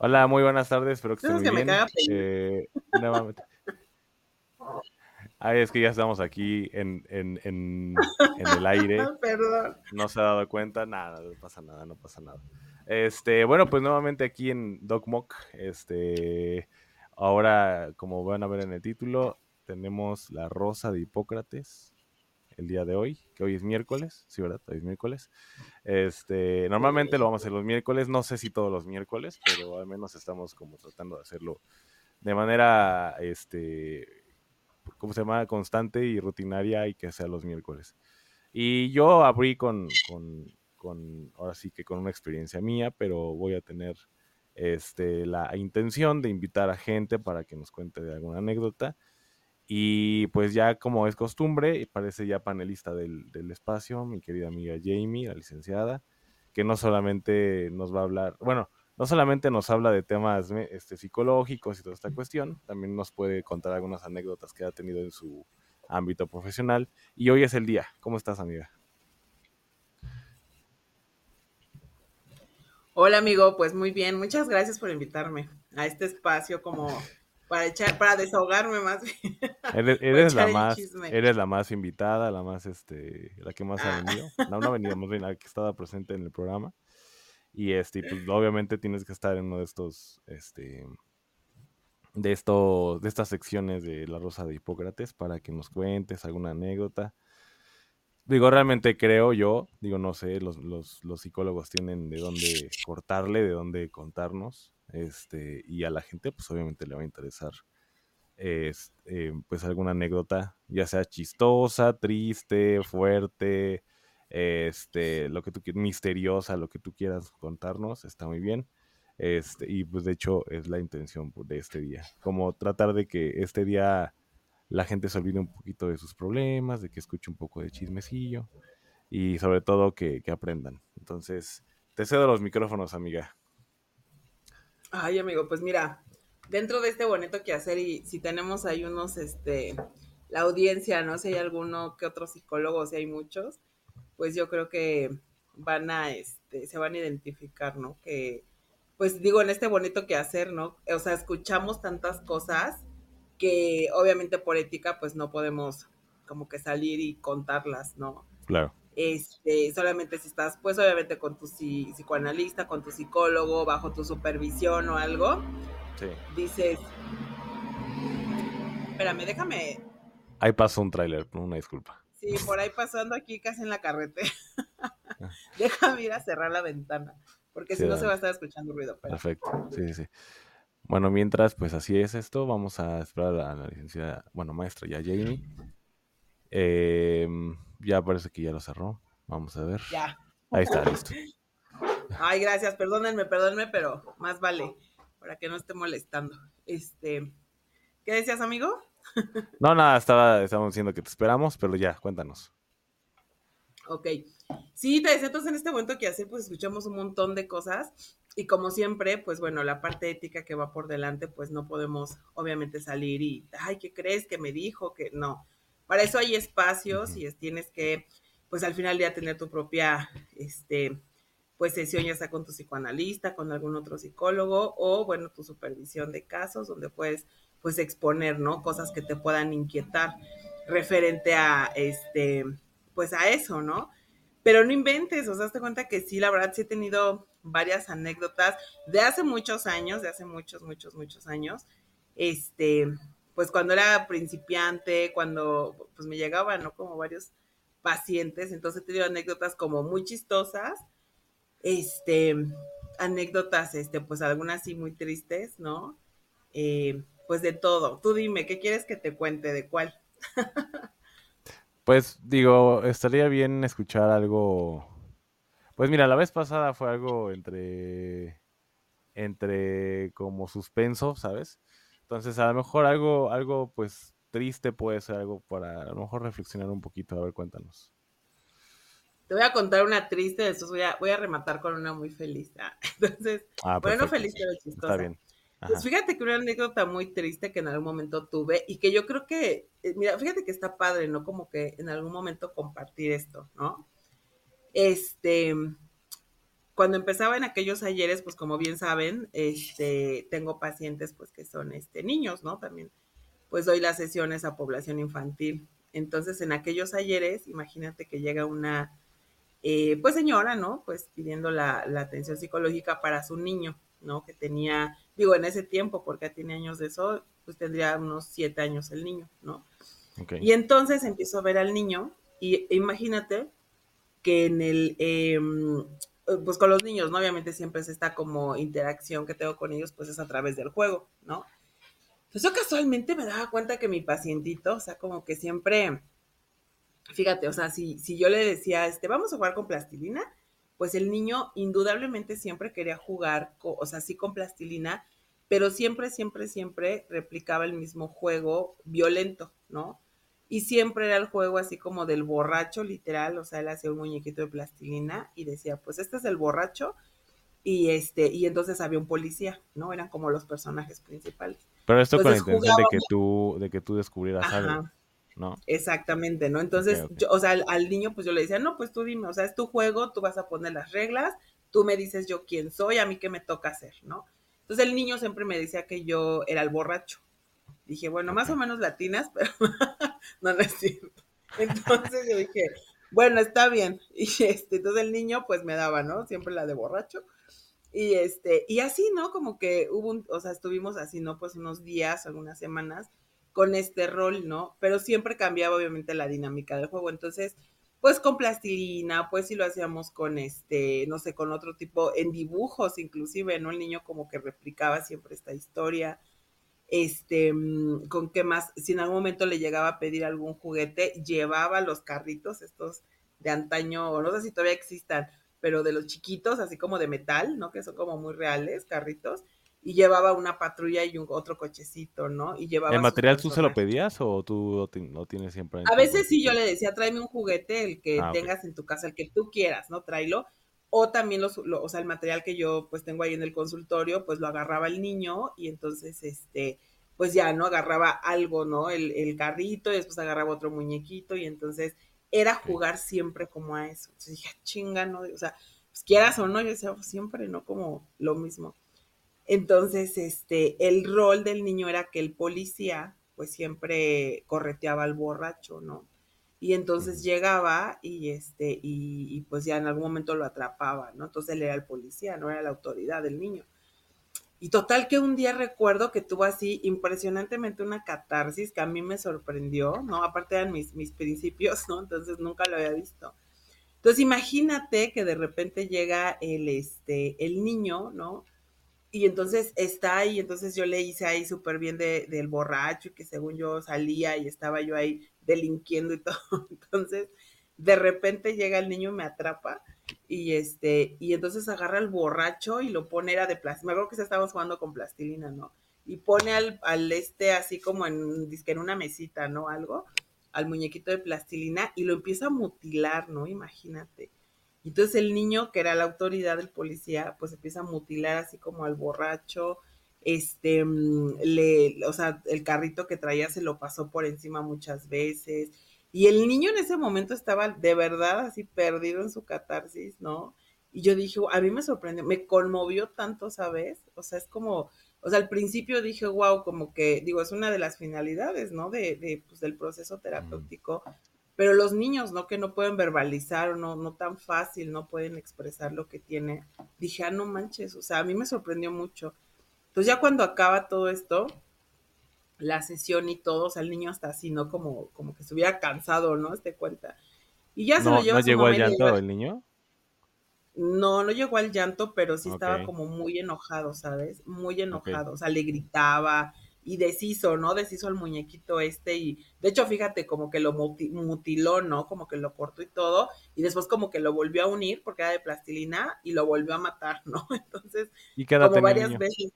Hola, muy buenas tardes, espero que estén ¿Sabes muy que me bien. caga? Eh, nuevamente. Ay, es que ya estamos aquí en, en, en, en el aire. Perdón. No se ha dado cuenta, nada, no pasa nada, no pasa nada. Este, bueno, pues nuevamente aquí en DocMock, este, ahora, como van a ver en el título, tenemos la rosa de Hipócrates el día de hoy, que hoy es miércoles, sí, ¿verdad? Hoy es miércoles. Este, normalmente lo vamos a hacer los miércoles, no sé si todos los miércoles, pero al menos estamos como tratando de hacerlo de manera, este, ¿cómo se llama? Constante y rutinaria y que sea los miércoles. Y yo abrí con, con, con, ahora sí que con una experiencia mía, pero voy a tener este, la intención de invitar a gente para que nos cuente alguna anécdota. Y pues ya como es costumbre, parece ya panelista del, del espacio, mi querida amiga Jamie, la licenciada, que no solamente nos va a hablar, bueno, no solamente nos habla de temas este, psicológicos y toda esta cuestión, también nos puede contar algunas anécdotas que ha tenido en su ámbito profesional. Y hoy es el día. ¿Cómo estás, amiga? Hola amigo, pues muy bien, muchas gracias por invitarme a este espacio como para echar, para desahogarme más. bien. Eres, eres la más, eres la más invitada, la más, este, la que más ha Ah. venido. No, no ha venido, más bien la que estaba presente en el programa. Y este, pues obviamente tienes que estar en uno de estos, este, de estos, de estas secciones de La Rosa de Hipócrates para que nos cuentes alguna anécdota. Digo, realmente creo yo, digo, no sé, los, los, los psicólogos tienen de dónde cortarle, de dónde contarnos, este, y a la gente, pues obviamente le va a interesar es, eh, pues alguna anécdota, ya sea chistosa, triste, fuerte, este, lo que tú quieras, misteriosa, lo que tú quieras contarnos, está muy bien. Este, y pues de hecho es la intención de este día, como tratar de que este día la gente se olvide un poquito de sus problemas, de que escuche un poco de chismecillo y sobre todo que, que aprendan. Entonces, te cedo los micrófonos, amiga. Ay amigo, pues mira, dentro de este bonito quehacer y si tenemos ahí unos, este, la audiencia, ¿no? Si hay alguno que otro psicólogo, si hay muchos, pues yo creo que van a, este, se van a identificar, ¿no? Que, pues digo, en este bonito quehacer, ¿no? O sea, escuchamos tantas cosas que obviamente por ética, pues no podemos como que salir y contarlas, ¿no? Claro. Este, solamente si estás, pues obviamente con tu psi- psicoanalista, con tu psicólogo, bajo tu supervisión o algo, Sí. dices, espérame, déjame, Ahí pasó un tráiler, una disculpa. sí, por ahí pasando aquí casi en la carretera, déjame ir a cerrar la ventana, porque si no se va a estar escuchando ruido, pero Perfecto, sí, sí. Bueno, mientras, pues así es esto, vamos a esperar a la licenciada, bueno, maestra ya, Jamie. Em, ya parece que ya lo cerró. Vamos a ver. ya. Ahí está, listo. Ay, gracias, perdónenme, perdónenme, pero más vale, para que no esté molestando. Este, ¿qué decías, amigo? No, nada, estaba, estábamos diciendo que te esperamos, pero ya, cuéntanos. Ok. Sí, te decía, entonces en este momento que hacer, pues escuchamos un montón de cosas y como siempre, pues bueno, la parte ética que va por delante, pues no podemos obviamente salir y, ay, ¿qué crees que me dijo? Que no. Para eso hay espacios y es- tienes que, pues al final ya tener tu propia, este, pues sesión ya sea con tu psicoanalista, con algún otro psicólogo o bueno, tu supervisión de casos donde puedes pues exponer, ¿no? Cosas que te puedan inquietar referente a este, pues a eso, ¿no? Pero no inventes, o sea, hazte cuenta que sí, la verdad sí he tenido varias anécdotas de hace muchos años, de hace muchos, muchos, muchos años. Este, pues cuando era principiante, cuando pues me llegaban, ¿no? Como varios pacientes, entonces he tenido anécdotas como muy chistosas, este, anécdotas, este, pues algunas sí muy tristes, ¿no? Eh, pues de todo. Tú dime, ¿qué quieres que te cuente? ¿De cuál? Pues digo, estaría bien escuchar algo Pues mira, la vez pasada fue algo entre entre como suspenso, ¿sabes? Entonces, a lo mejor algo algo pues triste puede ser algo para a lo mejor reflexionar un poquito, a ver, cuéntanos. Te voy a contar una triste, después voy a, voy a rematar con una muy feliz. Ah, entonces, Ah, bueno, feliz, pero chistosa. Está bien. Pues fíjate que una anécdota muy triste que en algún momento tuve y que yo creo que, eh, mira, fíjate que está padre, ¿no? Como que en algún momento compartir esto, ¿no? Este, cuando empezaba en aquellos ayeres, pues como bien saben, este, tengo pacientes pues que son este, niños, ¿no? También, pues doy las sesiones a población infantil. Entonces, en aquellos ayeres, imagínate que llega una, eh, pues señora, ¿no? Pues pidiendo la, la atención psicológica para su niño, ¿no? Que tenía, digo, en ese tiempo, porque tiene años de eso, pues tendría unos siete años el niño, ¿no? Y entonces empiezo a ver al niño y imagínate que en el, eh, pues con los niños, ¿no? Obviamente siempre es esta como interacción que tengo con ellos, pues es a través del juego, ¿no? Pues yo casualmente me daba cuenta que mi pacientito, o sea, como que siempre, fíjate, o sea, si, si yo le decía, este, vamos a jugar con plastilina, pues el niño indudablemente siempre quería jugar, o sea, sí con plastilina, pero siempre, siempre, siempre replicaba el mismo juego violento, ¿no? Y siempre era el juego así como del borracho, literal, o sea, él hacía un muñequito de plastilina y decía, pues este es el borracho, y este, y entonces había un policía, ¿no? Eran como los personajes principales. Pero esto con la intención de que tú de que tú descubrieras algo. ¿no? Exactamente, ¿no? Entonces, yo, o sea, al, al niño pues yo le decía, no, pues tú dime, o sea, es tu juego, tú vas a poner las reglas, tú me dices yo quién soy, a mí qué me toca hacer, ¿no? Entonces el niño siempre me decía que yo era el borracho. Dije, bueno, más o menos latinas, pero no, no es cierto. Entonces yo dije, bueno, está bien. Y este, entonces el niño pues me daba, ¿no? Siempre la de borracho. Y este, y así, ¿no? Como que hubo un, o sea, estuvimos así, ¿no? Pues unos días, algunas semanas con este rol, ¿no? Pero siempre cambiaba obviamente la dinámica del juego. Entonces, pues con plastilina, pues si lo hacíamos con este, no sé, con otro tipo, en dibujos inclusive, ¿no? El niño como que replicaba siempre esta historia. Este, mm, con qué más, si en algún momento le llegaba a pedir algún juguete, llevaba los carritos, estos de antaño, no sé si todavía existan, pero de los chiquitos, así como de metal, ¿no? Que son como muy reales, carritos, y llevaba una patrulla y un otro cochecito, ¿no? Y llevaba ¿El material tú se lo pedías o tú lo tienes siempre en A veces sí yo le decía, tráeme un juguete, el que Ah, tengas en tu casa, el que tú quieras, ¿no? Tráelo. O también los, lo- o sea, el material que yo pues tengo ahí en el consultorio, pues lo agarraba el niño y entonces, este, pues ya, ¿no? Agarraba algo, ¿no? El, el carrito y después agarraba otro muñequito y entonces era jugar siempre como a eso. Entonces dije, "Ah, chinga, ¿no? O sea, pues quieras o no, yo decía, "Pues, siempre, ¿no? Como lo mismo. Entonces, este, el rol del niño era que el policía, pues siempre correteaba al borracho, ¿no? Y entonces llegaba y este, y, y, pues ya en algún momento lo atrapaba, ¿no? Entonces él era el policía, no era la autoridad del niño. Y total que un día recuerdo que tuvo así impresionantemente una catarsis que a mí me sorprendió, ¿no? Aparte eran mis, mis principios, ¿no? Entonces nunca lo había visto. Entonces imagínate que de repente llega el, este, el niño, ¿no? Y entonces está ahí, entonces yo le hice ahí súper bien de, del borracho y que según yo salía y estaba yo ahí delinquiendo y todo. Entonces, de repente llega el niño y me atrapa y este, y entonces agarra al borracho y lo pone, era de plastilina, me acuerdo que estábamos jugando con plastilina, ¿no? Y pone al, al este así como en, dizque en una mesita, ¿no? Algo, al muñequito de plastilina y lo empieza a mutilar, ¿no? Imagínate. Entonces el niño, que era la autoridad del policía, pues empieza a mutilar así como al borracho, este, mm, le, o sea, el carrito que traía se lo pasó por encima muchas veces. Y el niño en ese momento estaba de verdad así perdido en su catarsis, ¿no? Y yo dije, a mí me sorprendió, me conmovió tanto, ¿sabes? O sea, es como, o sea, al principio dije, wow, como que, digo, es una de las finalidades, ¿no? De, de pues, del proceso terapéutico, pero los niños, ¿no? Que no pueden verbalizar o no, no tan fácil, no pueden expresar lo que tiene. Dije, ah, no manches, o sea, a mí me sorprendió mucho. Entonces ya cuando acaba todo esto, la sesión y todo, o sea, el niño hasta así, ¿no? Como, como que estuviera cansado, ¿no? Este cuenta. Y ya se ¿No, lo lleva ¿no llegó al llanto el niño? No, no llegó al llanto, pero sí estaba como muy enojado, ¿sabes? Muy enojado, o sea, le gritaba y deshizo, ¿no? Deshizo el muñequito este y de hecho fíjate como que lo mutiló, ¿no? Como que lo cortó y todo y después como que lo volvió a unir porque era de plastilina y lo volvió a matar, ¿no? Entonces, ¿Y como varias veces,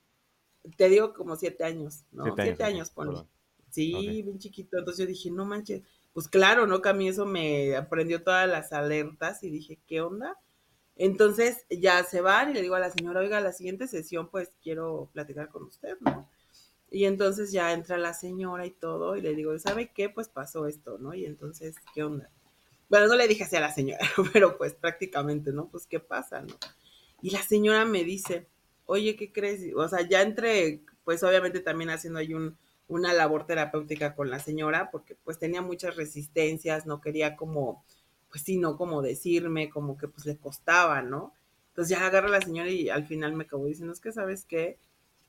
te digo como siete años, ¿no? Siete, años, pone. Sí, bien chiquito. Entonces yo dije, no manches, pues claro, ¿no? Que a mí eso me aprendió todas las alertas y dije, ¿qué onda? Entonces ya se van y le digo a la señora, oiga, la siguiente sesión pues quiero platicar con usted, ¿no? Y entonces ya entra la señora y todo, y le digo, ¿sabe qué? Pues pasó esto, ¿no? Y entonces, ¿qué onda? Bueno, no le dije así a la señora, pero pues prácticamente, ¿no? Pues, ¿qué pasa, no? Y la señora me dice, oye, ¿qué crees? O sea, ya entre, pues obviamente también haciendo ahí un, una labor terapéutica con la señora, porque pues tenía muchas resistencias, no quería como, pues sí, no como decirme, como que pues le costaba, ¿no? Entonces ya agarra a la señora y al final me acabó diciendo, es que, ¿sabes qué?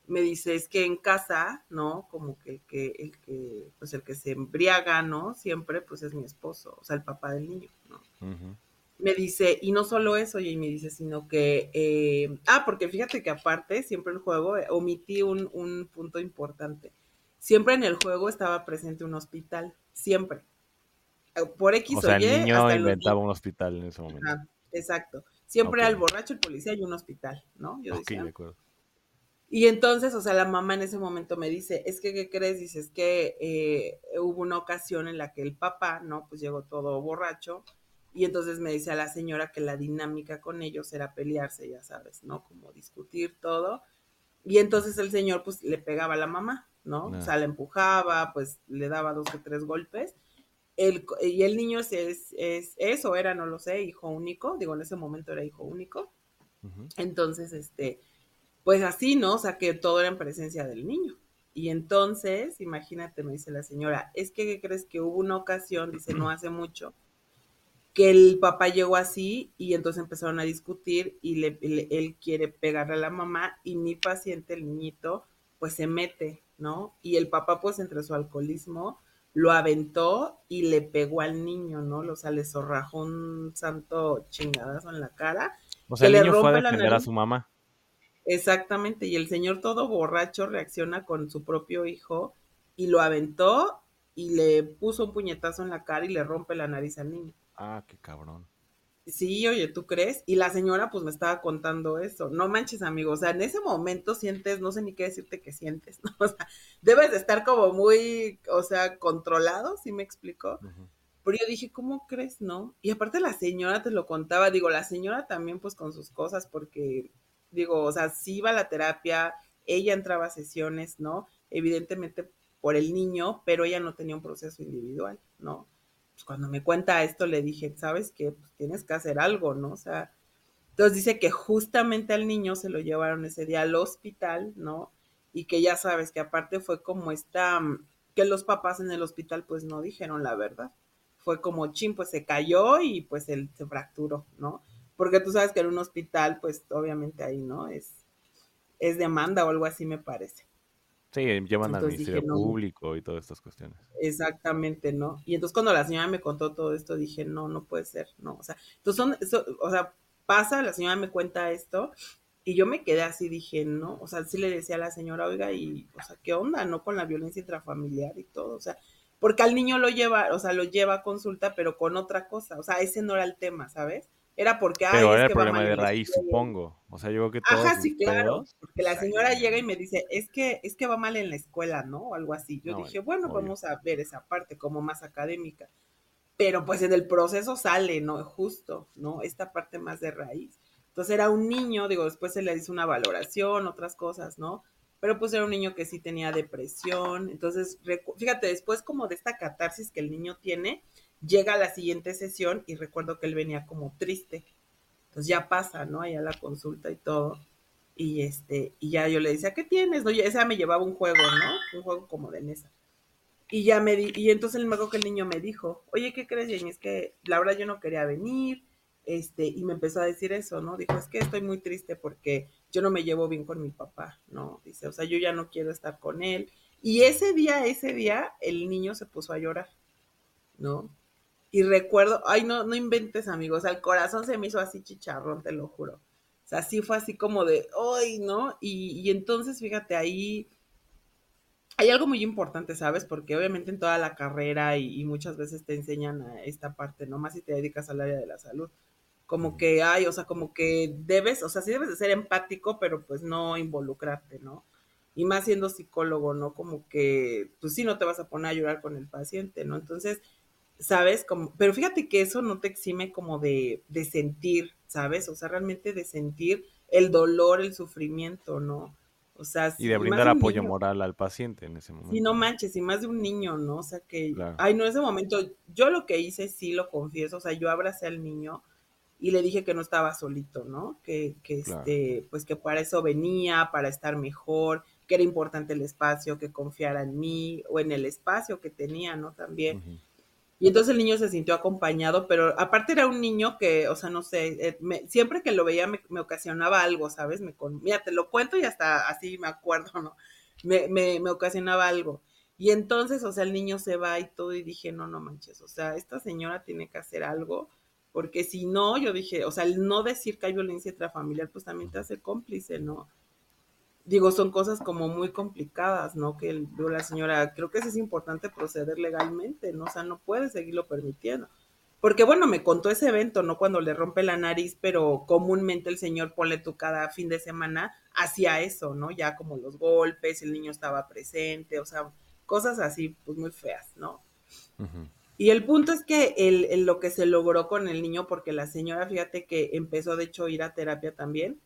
me dice, es que en casa, ¿no? Como que el que, el que, pues el que se embriaga, ¿no? Siempre, pues es mi esposo, o sea, el papá del niño, ¿no? Me dice, y no solo eso, y me dice, sino que, eh, ah, porque fíjate que aparte, siempre en el juego, eh, omití un, un, punto importante. Siempre en el juego estaba presente un hospital, siempre. Eh, por X o, sea, el niño inventaba un hospital en ese momento. exacto. Siempre al borracho, el policía y un hospital, ¿no? Yo de acuerdo. Y entonces, o sea, la mamá en ese momento me dice, es que, ¿qué crees? Dice, es que eh, hubo una ocasión en la que el papá, ¿no? Pues llegó todo borracho. Y entonces me dice a la señora que la dinámica con ellos era pelearse, ya sabes, ¿no? Como discutir todo. Y entonces el señor, pues, le pegaba a la mamá, ¿no? O sea, le empujaba, pues, le daba dos o tres golpes. El, y el niño es, es, era, no lo sé, hijo único. Digo, en ese momento era hijo único. Entonces, este pues así, ¿no? O sea, que todo era en presencia del niño. Y entonces, imagínate, me dice la señora, es que ¿qué crees que hubo una ocasión, dice, no hace mucho, que el papá llegó así y entonces empezaron a discutir y le, él quiere pegarle a la mamá y mi paciente, el niñito, pues se mete, ¿no? Y el papá, pues entre su alcoholismo, lo aventó y le pegó al niño, ¿no? O sea, le zorrajó un santo chingadazo en la cara. O sea, el niño fue a defender a su mamá. Exactamente, y el señor todo borracho reacciona con su propio hijo y lo aventó y le puso un puñetazo en la cara y le rompe la nariz al niño. Ah, qué cabrón. Sí, oye, ¿tú crees? Y la señora pues me estaba contando eso. No manches, amigo, o sea, en ese momento sientes, no sé ni qué decirte que sientes, ¿no? O sea, debes de estar como muy, o sea, controlado, ¿sí me explicó? Pero yo dije, ¿cómo crees, no? Y aparte la señora te lo contaba, digo, la señora también pues con sus cosas, porque digo, o sea, sí iba a la terapia, ella entraba a sesiones, ¿no? Evidentemente por el niño, pero ella no tenía un proceso individual, ¿no? Pues cuando me cuenta esto le dije, ¿sabes qué? Pues tienes que hacer algo, ¿no? O sea, entonces dice que justamente al niño se lo llevaron ese día al hospital, ¿no? Y que ya sabes que aparte fue como esta, que los papás en el hospital pues no dijeron la verdad. Fue como, chin, pues se cayó y pues él se fracturó, ¿no? porque tú sabes que en un hospital, pues obviamente ahí, ¿no? Es, es demanda o algo así me parece. Sí, llevan al Ministerio Público y todas estas cuestiones. Exactamente, ¿no? Y entonces cuando la señora me contó todo esto, dije, no, no puede ser, no, o sea, entonces son, o sea, pasa, la señora me cuenta esto, y yo me quedé así, dije, no, o sea, sí le decía a la señora, oiga, y, o sea, ¿qué onda, no? Con la violencia intrafamiliar y todo, o sea, porque al niño lo lleva, o sea, lo lleva a consulta, pero con otra cosa, o sea, ese no era el tema, ¿sabes? Era porque... Pero era el problema de raíz, supongo. O sea, yo creo que todos Ajá, sí, claro. Porque la señora llega y me dice, es que, es que va mal en la escuela, ¿no? O algo así. Yo dije, bueno, vamos a ver esa parte como más académica. Pero pues en el proceso sale, ¿no? Justo, ¿no? Esta parte más de raíz. Entonces era un niño, digo, después se le hizo una valoración, otras cosas, ¿no? Pero pues era un niño que sí tenía depresión. Entonces, fíjate, después como de esta catarsis que el niño tiene, llega a la siguiente sesión y recuerdo que él venía como triste. Entonces ya pasa, ¿no? Allá la consulta y todo. Y este, y ya yo le decía, ¿qué tienes? No, esa me llevaba un juego, ¿no? Un juego como de mesa. Y ya me y entonces el mago que el niño me dijo, oye, ¿qué crees, Jenny? Es que la verdad yo no quería venir, este, y me empezó a decir eso, ¿no? Dijo, es que estoy muy triste porque yo no me llevo bien con mi papá, ¿no? Dice, o sea, yo ya no quiero estar con él. Y ese día, ese día, el niño se puso a llorar, ¿no? Y recuerdo, ay, no, no inventes, amigos, el corazón se me hizo así chicharrón, te lo juro. O sea, sí fue así como de, ay, ¿no? Y, y entonces, fíjate, ahí, hay algo muy importante, ¿sabes? Porque obviamente en toda la carrera y, y, muchas veces te enseñan a esta parte, ¿no? Más si te dedicas al área de la salud. Como que hay, o sea, como que debes, o sea, sí debes de ser empático, pero pues no involucrarte, ¿no? Y más siendo psicólogo, ¿no? Como que, pues sí, no te vas a poner a llorar con el paciente, ¿no? Entonces, ¿sabes? Como, pero fíjate que eso no te exime como de, de sentir, ¿sabes? O sea, realmente de sentir el dolor, el sufrimiento, ¿no? O sea, y de brindar apoyo moral al paciente en ese momento. Sí, no manches, y más de un niño, ¿no? O sea que, ay, no, en ese momento, yo lo que hice, sí lo confieso, o sea, yo abracé al niño y le dije que no estaba solito, ¿no? Que, que este, pues que para eso venía, para estar mejor, que era importante el espacio, que confiara en mí o en el espacio que tenía, ¿no? También. Y entonces el niño se sintió acompañado, pero aparte era un niño que, o sea, no sé, eh, siempre que lo veía me, ocasionaba algo, ¿sabes? Me mira, te lo cuento y hasta así me acuerdo, ¿no? Me, me, me, ocasionaba algo. Y entonces, o sea, el niño se va y todo y dije, no, no manches, o sea, esta señora tiene que hacer algo, porque si no, yo dije, o sea, el no decir que hay violencia intrafamiliar, pues también te hace cómplice, ¿no? Digo, son cosas como muy complicadas, ¿no? Que el, la señora, creo que eso es importante proceder legalmente, ¿no? O sea, no puede seguirlo permitiendo. Porque bueno, me contó ese evento, ¿no? Cuando le rompe la nariz, pero comúnmente el señor pone tú cada fin de semana hacía eso, ¿no? Ya como los golpes, el niño estaba presente, o sea, cosas así, pues muy feas, ¿no? Y el punto es que el, lo que se logró con el niño, porque la señora, fíjate que empezó de hecho a ir a terapia también,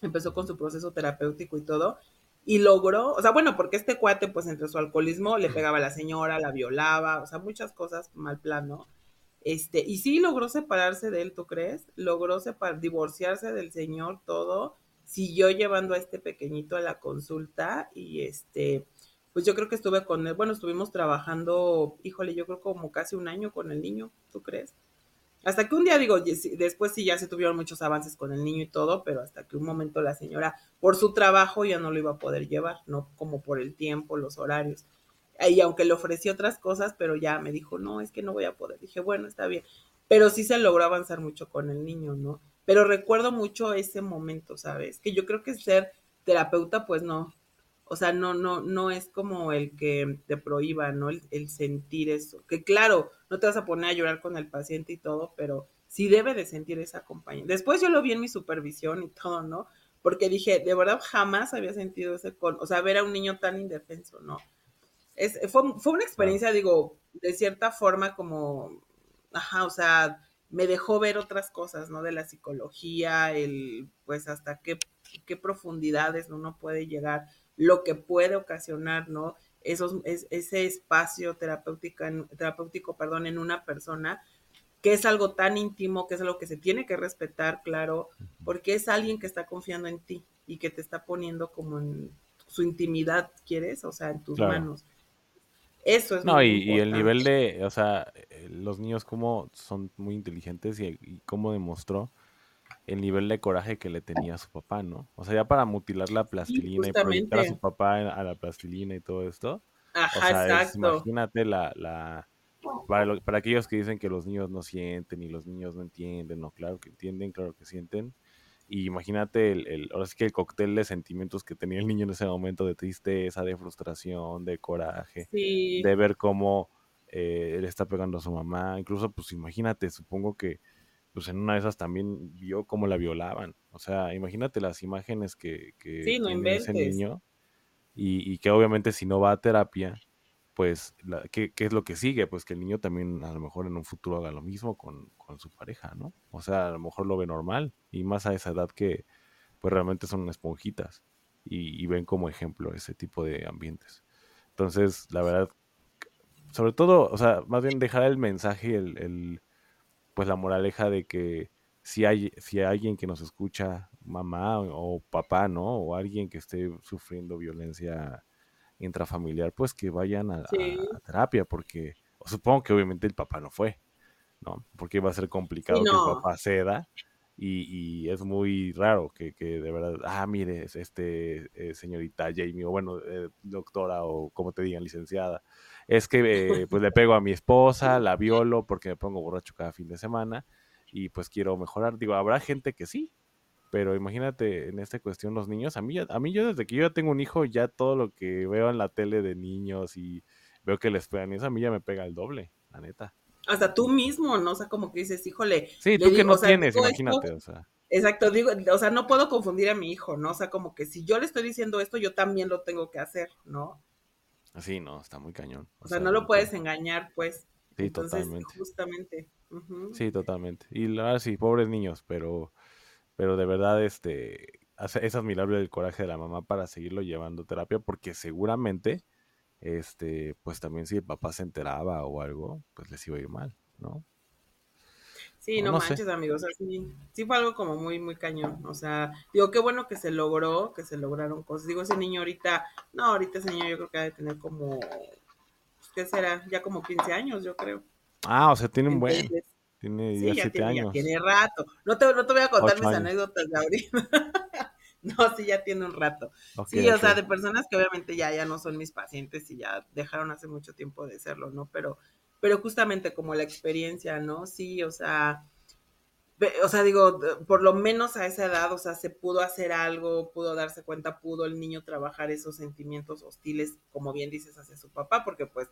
empezó con su proceso terapéutico y todo, y logró, o sea, bueno, porque este cuate, pues entre su alcoholismo, le pegaba a la señora, la violaba, o sea, muchas cosas mal plano. Este, y sí logró separarse de él, ¿tú crees? Logró separ divorciarse del señor, todo, siguió llevando a este pequeñito a la consulta y este, pues yo creo que estuve con él, bueno, estuvimos trabajando, híjole, yo creo como casi un año con el niño, ¿tú crees? Hasta que un día, digo, después sí ya se tuvieron muchos avances con el niño y todo, pero hasta que un momento la señora, por su trabajo, ya no lo iba a poder llevar, no como por el tiempo, los horarios. Y aunque le ofrecí otras cosas, pero ya me dijo, no, es que no voy a poder. Dije, bueno, está bien. Pero sí se logró avanzar mucho con el niño, ¿no? Pero recuerdo mucho ese momento, ¿sabes? Que yo creo que ser terapeuta, pues no, o sea, no, no, no es como el que te prohíba, ¿no? El, sentir eso. Que claro, no te vas a poner a llorar con el paciente y todo, pero sí debe de sentir esa compañía. Después yo lo vi en mi supervisión y todo, ¿no? Porque dije, de verdad jamás había sentido ese con, o sea, ver a un niño tan indefenso, ¿no? Es, fue, fue una experiencia, digo, de cierta forma como, ajá, o sea, me dejó ver otras cosas, ¿no? De la psicología, el, pues hasta qué, qué profundidades uno puede llegar lo que puede ocasionar, ¿no? Esos, ese espacio terapéutico, terapéutico perdón, en una persona, que es algo tan íntimo, que es algo que se tiene que respetar, claro, porque es alguien que está confiando en ti y que te está poniendo como en su intimidad, ¿quieres? O sea, en tus manos. Eso es No, y, y, el nivel de, o sea, eh, los niños como son muy inteligentes y, y cómo demostró el nivel de coraje que le tenía a su papá, ¿no? O sea, ya para mutilar la plastilina y proyectar a su papá a la plastilina y todo esto. Ajá, o sea, exacto. imagínate la, la para, para, aquellos que dicen que los niños no sienten y los niños no entienden, no, claro que entienden, claro que sienten. Y imagínate el, el, ahora sí que el cóctel de sentimientos que tenía el niño en ese momento de tristeza, de frustración, de coraje, de ver cómo eh, él está pegando a su mamá. Incluso, pues imagínate, supongo que pues en una de esas también vio cómo la violaban. O sea, imagínate las imágenes que, que tiene ese niño y, y, que obviamente si no va a terapia, pues, la, ¿qué, ¿qué, es lo que sigue? Pues que el niño también a lo mejor en un futuro haga lo mismo con, con, su pareja, ¿no? O sea, a lo mejor lo ve normal y más a esa edad que pues realmente son esponjitas y, y ven como ejemplo ese tipo de ambientes. Entonces, la verdad, sobre todo, o sea, más bien dejar el mensaje, el, el pues la moraleja de que si hay, si hay alguien que nos escucha, mamá o papá, ¿no? O alguien que esté sufriendo violencia intrafamiliar, pues que vayan a, terapia, porque supongo que obviamente el papá no fue, ¿no? Porque va a ser complicado que el papá ceda y, y, es muy raro que, que, de verdad, ah, mire, este eh, señorita Jamie, o bueno, eh, doctora o como te digan, licenciada, es que eh, pues le pego a mi esposa, la violo porque me pongo borracho cada fin de semana y pues quiero mejorar. Digo, habrá gente que sí, pero imagínate en esta cuestión los niños, a mí, a mí yo desde que yo ya tengo un hijo, ya todo lo que veo en la tele de niños y veo que les pegan, eso a mí ya me pega el doble, la neta. Hasta tú mismo, ¿no? O sea, como que dices, híjole. Sí, tú que no tienes, imagínate, o sea. Exacto, digo, o sea, no puedo confundir a mi hijo, ¿no? O sea, como que si yo le estoy diciendo esto, yo también lo tengo que hacer, ¿no? Sí, no, está muy cañón. O, sea, no lo puedes engañar, pues. Sí, totalmente. Justamente. Sí, totalmente. Y la verdad, sí, pobres niños, pero pero de verdad, este, es admirable el coraje de la mamá para seguirlo llevando terapia, porque seguramente, este, pues también si el papá se enteraba o algo, pues les iba a ir mal, ¿no? Sí, no, manches, amigos. sí, fue algo como muy, muy cañón. O sea, digo, qué bueno que se logró, que se lograron cosas. Digo, ese niño ahorita, no, ahorita ese niño yo creo que ha de tener como, pues, ¿qué será? Ya como 15 años, yo creo. Ah, o sea, tiene un buen. Tiene ya, tiene, años. Ya tiene rato. No te, no te voy a contar mis anécdotas de ahorita. no, sí, ya tiene un rato. sí, o sea, de personas que obviamente ya, ya no son mis pacientes y ya dejaron hace mucho tiempo de serlo, ¿no? Pero, pero justamente como la experiencia, ¿no? Sí, o sea, o sea, digo, por lo menos a esa edad, o sea, se pudo hacer algo, pudo darse cuenta, pudo el niño trabajar esos sentimientos hostiles, como bien dices, hacia su papá, porque pues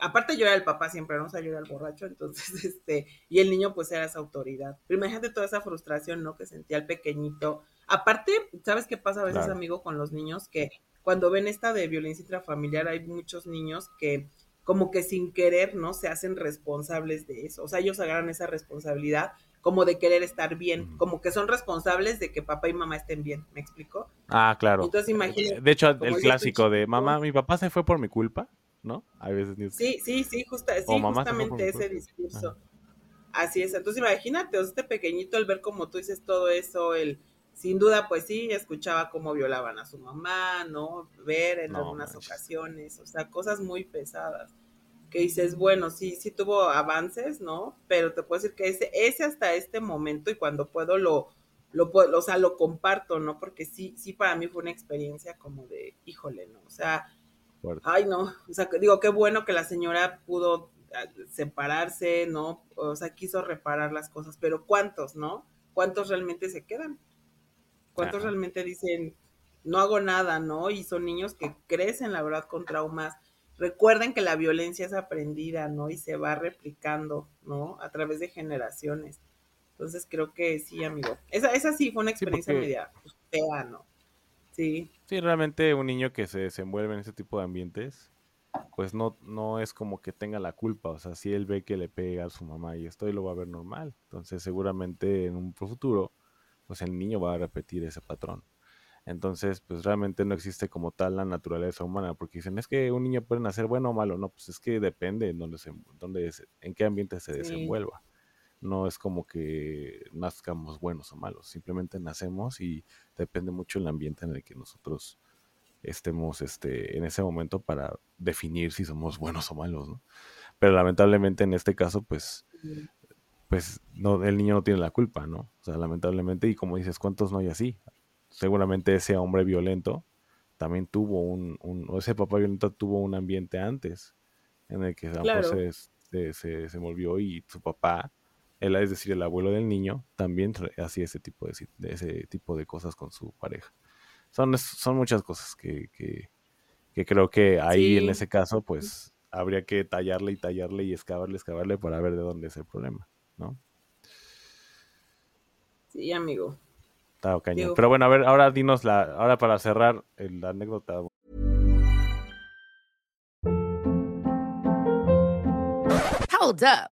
aparte yo era el papá siempre, ¿no? O sea, yo era el borracho, entonces, este, y el niño pues era esa autoridad. Pero imagínate toda esa frustración, ¿no? Que sentía el pequeñito. Aparte, ¿sabes qué pasa a veces, amigo, con los niños? Que cuando ven esta de violencia intrafamiliar, hay muchos niños que como que sin querer, ¿no? Se hacen responsables de eso. O sea, ellos agarran esa responsabilidad como de querer estar bien, como que son responsables de que papá y mamá estén bien, ¿me explico? Ah, claro. Entonces imagínate. De hecho, el clásico de mamá, mi papá se fue por mi culpa. ¿no? Hay veces Sí, sí, sí, justa, sí justamente ese discurso. Así es. Entonces imagínate, o este pequeñito, el ver como tú dices todo eso, el sin duda, pues sí, escuchaba cómo violaban a su mamá, ¿no? Ver en algunas ocasiones, o sea, cosas muy pesadas. Que dices, bueno, sí, sí tuvo avances, ¿no? Pero te puedo decir que ese, ese hasta este momento y cuando puedo lo, lo puedo, o sea, lo comparto, ¿no? Porque sí, sí para mí fue una experiencia como de, híjole, ¿no? O sea, Ay, no, o sea, digo, qué bueno que la señora pudo ah, separarse, ¿no? O sea, quiso reparar las cosas, pero ¿cuántos, no? ¿Cuántos realmente se quedan? ¿Cuántos realmente dicen, no hago nada, ¿no? Y son niños que crecen, la verdad, con traumas. Recuerden que la violencia es aprendida, ¿no? Y se va replicando, ¿no? A través de generaciones. Entonces creo que sí, amigo. Esa, esa sí fue una experiencia media fea, ¿no? Sí. Sí, realmente un niño que se desenvuelve en ese tipo de ambientes, pues no, no es como que tenga la culpa. O sea, si él ve que le pega a su mamá y esto, y lo va a ver normal. Entonces, seguramente en un futuro, pues el niño va a repetir ese patrón. Entonces, pues realmente no existe como tal la naturaleza humana, porque dicen, es que un niño puede nacer bueno o malo. No, pues es que depende en dónde se, dónde en qué ambiente se desenvuelva no es como que nazcamos buenos o malos, simplemente nacemos y depende mucho el ambiente en el que nosotros estemos este, en ese momento para definir si somos buenos o malos, ¿no? Pero lamentablemente en este caso, pues, pues no, el niño no tiene la culpa, ¿no? O sea, lamentablemente, y como dices, ¿cuántos no hay así? Seguramente ese hombre violento también tuvo un, un o ese papá violento tuvo un ambiente antes en el que se, se, se, se, volvió y su papá es decir, el abuelo del niño, también hacía ese tipo de, ese tipo de cosas con su pareja. Son, son muchas cosas que, que, creo que ahí en ese caso, pues habría que tallarle y tallarle y excavarle, excavarle para ver de dónde es el problema, ¿no? Sí, amigo. Está cañón. Pero bueno, a ver, ahora dinos la, ahora para cerrar la anécdota. Hold up.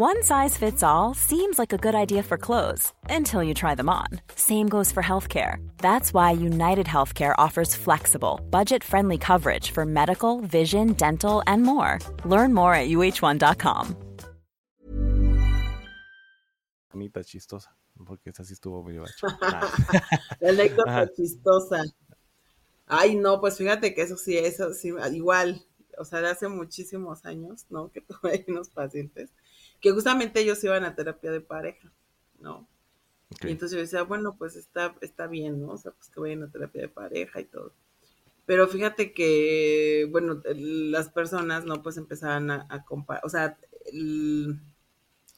One size fits all seems like a good idea for clothes until you try them on. Same goes for healthcare. That's why United Healthcare offers flexible, budget friendly coverage for medical, vision, dental, and more. Learn more at uh1.com. Bonita, chistosa, porque esta sí estuvo muy gacho. La anécdota chistosa. Ay, no, pues fíjate que eso sí, eso sí, igual, o sea, de hace muchísimos años, ¿no? Que tuve ahí unos pacientes que justamente ellos iban a terapia de pareja, ¿no? Y entonces yo decía, bueno, pues está, está bien, ¿no? O sea, pues que vayan a terapia de pareja y todo. Pero fíjate que, bueno, las personas, ¿no? Pues empezaban a, a comparar, o sea,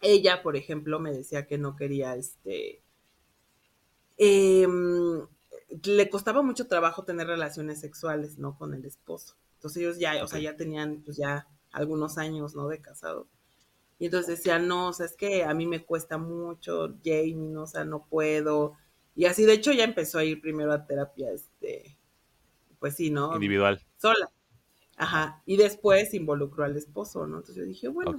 ella, por ejemplo, me decía que no quería, este, em, le costaba mucho trabajo tener relaciones sexuales, ¿no? Con el esposo. Entonces ellos ya, o sea, ya tenían, pues ya algunos años, ¿no? De casado. Y entonces decía, no, o sea, es que a mí me cuesta mucho, Jamie, no, o sea, no puedo. Y así, de hecho, ya empezó a ir primero a terapia, este, pues sí, ¿no? Individual. Sola. Ajá. Y después involucró al esposo, ¿no? Entonces yo dije, bueno.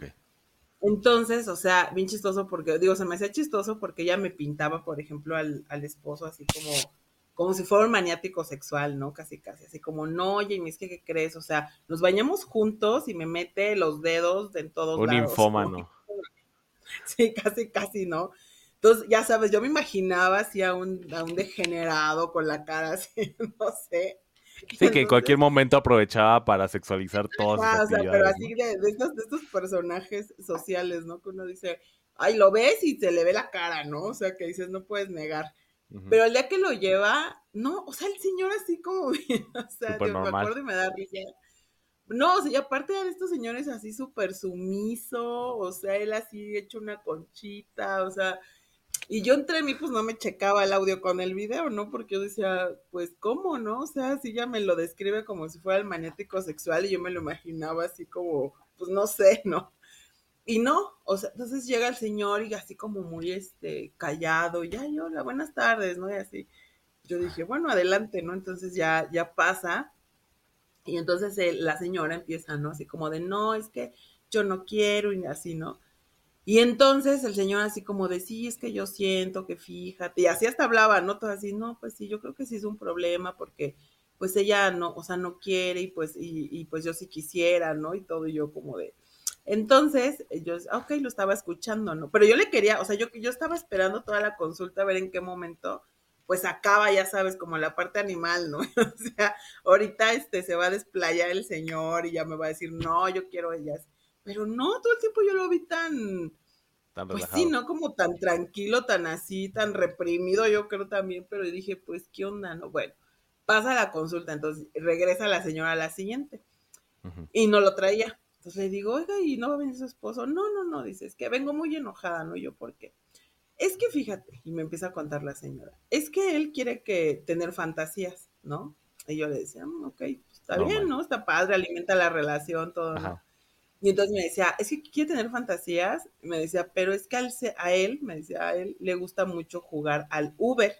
Entonces, o sea, bien chistoso porque, digo, se me hacía chistoso porque ella me pintaba, por ejemplo, al, al esposo así como como si fuera un maniático sexual, ¿no? Casi, casi, así como, no, Jamie, es que, ¿qué crees? O sea, nos bañamos juntos y me mete los dedos en todos un lados. Un infómano. Sí, casi, casi, ¿no? Entonces, ya sabes, yo me imaginaba así a un, a un degenerado con la cara así, no sé. Sí, que en cualquier momento aprovechaba para sexualizar todas ah, o sea, pero así de, de, estos, de estos personajes sociales, ¿no? Que uno dice, ay, lo ves y se le ve la cara, ¿no? O sea, que dices, no puedes negar. Pero el día que lo lleva, no, o sea, el señor así como bien, o sea, yo me acuerdo y me da risa. No, o sea, y aparte de estos señores así súper sumiso, o sea, él así hecho una conchita, o sea, y yo entre mí pues no me checaba el audio con el video, ¿no? Porque yo decía, pues, ¿cómo, no? O sea, si ya me lo describe como si fuera el magnético sexual y yo me lo imaginaba así como, pues no sé, ¿no? Y no, o sea, entonces llega el señor y así como muy este callado, ya, y hola, buenas tardes, ¿no? Y así. Yo dije, bueno, adelante, ¿no? Entonces ya, ya pasa. Y entonces la señora empieza, ¿no? Así como de, no, es que yo no quiero, y así, ¿no? Y entonces el señor así como de, sí, es que yo siento que fíjate, y así hasta hablaba, ¿no? Todo así, no, pues sí, yo creo que sí es un problema porque pues ella no, o sea, no quiere y pues, y, y pues yo sí quisiera, ¿no? Y todo, y yo como de, entonces, yo, ok, lo estaba escuchando, ¿no? Pero yo le quería, o sea, yo, yo estaba esperando toda la consulta a ver en qué momento, pues acaba, ya sabes, como la parte animal, ¿no? o sea, ahorita este, se va a desplayar el señor y ya me va a decir, no, yo quiero ellas. Pero no, todo el tiempo yo lo vi tan, tan pues sí, ¿no? Como tan tranquilo, tan así, tan reprimido, yo creo también, pero dije, pues, ¿qué onda, no? Bueno, pasa la consulta, entonces regresa la señora a la siguiente. Y no lo traía. Entonces le digo, oiga, ¿y no va a venir su esposo? No, no, no, dice, es que vengo muy enojada, ¿no? Yo, ¿por qué? Es que fíjate, y me empieza a contar la señora, es que él quiere que tener fantasías, ¿no? Y yo le decía, mm, ok, pues está bien, ¿no? Está padre, alimenta la relación, todo, ¿no? Y entonces me decía, es que quiere tener fantasías, y me decía, pero es que a él, me decía, a él le gusta mucho jugar al Uber.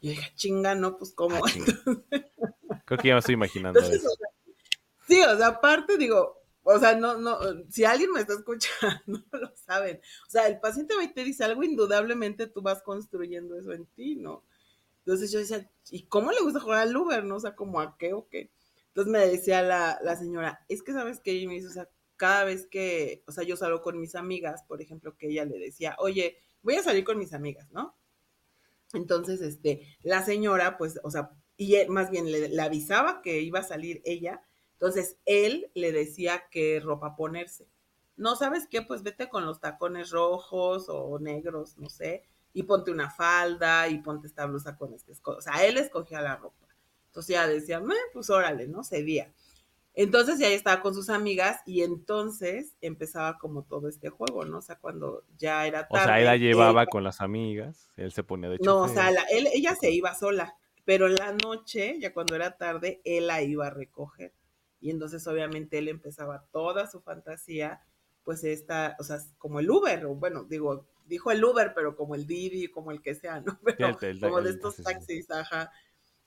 Y yo dije, chinga, no, pues cómo. Ah, Creo que ya me estoy imaginando eso. sí, o sea, aparte digo, o sea, no, no, si alguien me está escuchando, lo saben. O sea, el paciente va y te dice algo, indudablemente tú vas construyendo eso en ti, ¿no? Entonces yo decía, ¿y cómo le gusta jugar al Uber, no? O sea, ¿como a qué o qué? Entonces me decía la, la señora, es que sabes que me dice, o sea, cada vez que, o sea, yo salgo con mis amigas, por ejemplo, que ella le decía, oye, voy a salir con mis amigas, ¿no? Entonces, este, la señora, pues, o sea, y más bien le avisaba que iba a salir ella, entonces, él le decía qué ropa ponerse. No sabes qué, pues vete con los tacones rojos o negros, no sé, y ponte una falda y ponte esta blusa con este O sea, él escogía la ropa. Entonces ya decía, pues órale, ¿no? Cedía. Entonces ya estaba con sus amigas y entonces empezaba como todo este juego, ¿no? O sea, cuando ya era tarde. O sea, ella llevaba con las amigas, él se ponía de hecho. No, o sea, él, ella se iba sola, pero en la noche, ya cuando era tarde, él la iba a recoger y entonces obviamente él empezaba toda su fantasía, pues esta, o sea, como el Uber, o bueno, digo, dijo el Uber, pero como el Didi, como el que sea, ¿no? Pero como de estos taxis, ajá.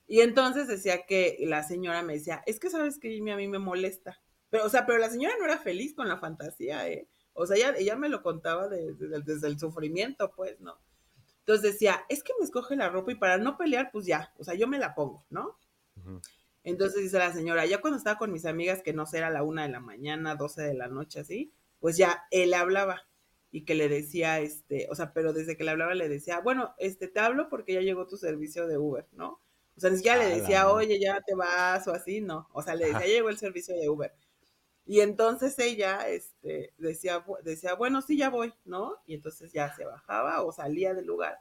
Y entonces decía que la señora me decía, es que sabes que a mí me molesta. Pero, o sea, pero la señora no era feliz con la fantasía, ¿eh? O sea, ella, ella me lo contaba desde el sufrimiento, pues, ¿no? Entonces decía, es que me escoge la ropa y para no pelear, pues ya, o sea, yo me la pongo, ¿no? Entonces dice la señora, ya cuando estaba con mis amigas, que no sé, era la una de la mañana, doce de la noche, así, pues ya él hablaba y que le decía, este, o sea, pero desde que le hablaba le decía, bueno, este, te hablo porque ya llegó tu servicio de Uber, ¿no? O sea, ni siquiera le decía, oye, ya te vas o así, no. O sea, le decía. "Ya llegó el servicio de Uber. Y entonces ella este, decía, decía, bueno, sí, ya voy, ¿no? Y entonces ya se bajaba o salía del lugar.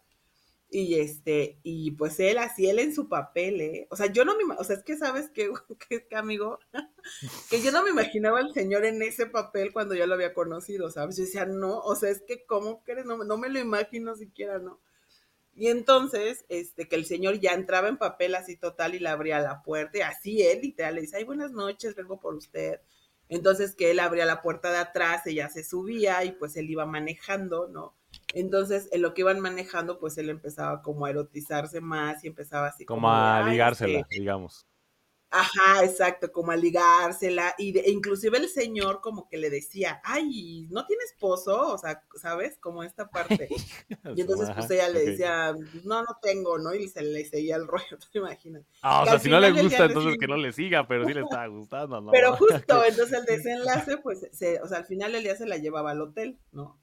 Y este, y pues él, así él en su papel, ¿eh? O sea, yo no me, o sea, es que sabes que, que, amigo, que yo no me imaginaba al señor en ese papel cuando yo lo había conocido, ¿sabes? Yo decía, no, o sea, es que, ¿cómo crees? No, no me lo imagino siquiera, ¿no? Y entonces, este, que el señor ya entraba en papel así total y le abría la puerta, y así él literal le dice, ay, buenas noches, vengo por usted. Entonces que él abría la puerta de atrás, ella se subía y pues él iba manejando, ¿no? Entonces, en lo que iban manejando, pues él empezaba como a erotizarse más y empezaba así Como de, a "Ay, ligársela, este, digamos. Ajá, exacto, como a ligársela. Y de- e inclusive el señor como que le decía, ay, ¿no tiene esposo? O sea, ¿sabes? Como esta parte. Y entonces pues ella le decía, no, no tengo, ¿no? Y se le seguía el rollo, ¿te imaginas? Ah, o sea, si no le gusta, entonces que no le siga, pero sí le estaba gustando, ¿no? Pero justo, entonces el desenlace, pues, se, o sea, al final del día se la llevaba al hotel, ¿no?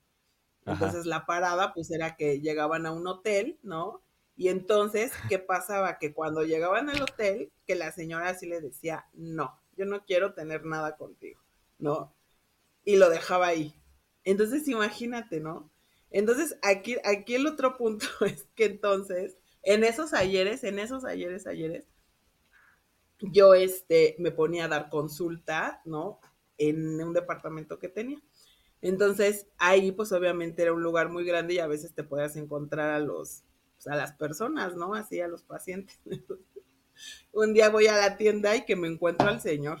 Entonces la parada, pues, era que llegaban a un hotel, ¿no? Y entonces, ¿qué pasaba? Que cuando llegaban al hotel, que la señora así le decía, no, yo no quiero tener nada contigo, ¿no? Y lo dejaba ahí. Entonces, imagínate, ¿no? Entonces, aquí, aquí el otro punto es que entonces, en esos ayeres, en esos ayeres, ayeres, yo este, me ponía a dar consulta, ¿no? En un departamento que tenía. Entonces, ahí pues obviamente era un lugar muy grande y a veces te podías encontrar a los, pues, a las personas, ¿no? Así a los pacientes. un día voy a la tienda y que me encuentro al señor.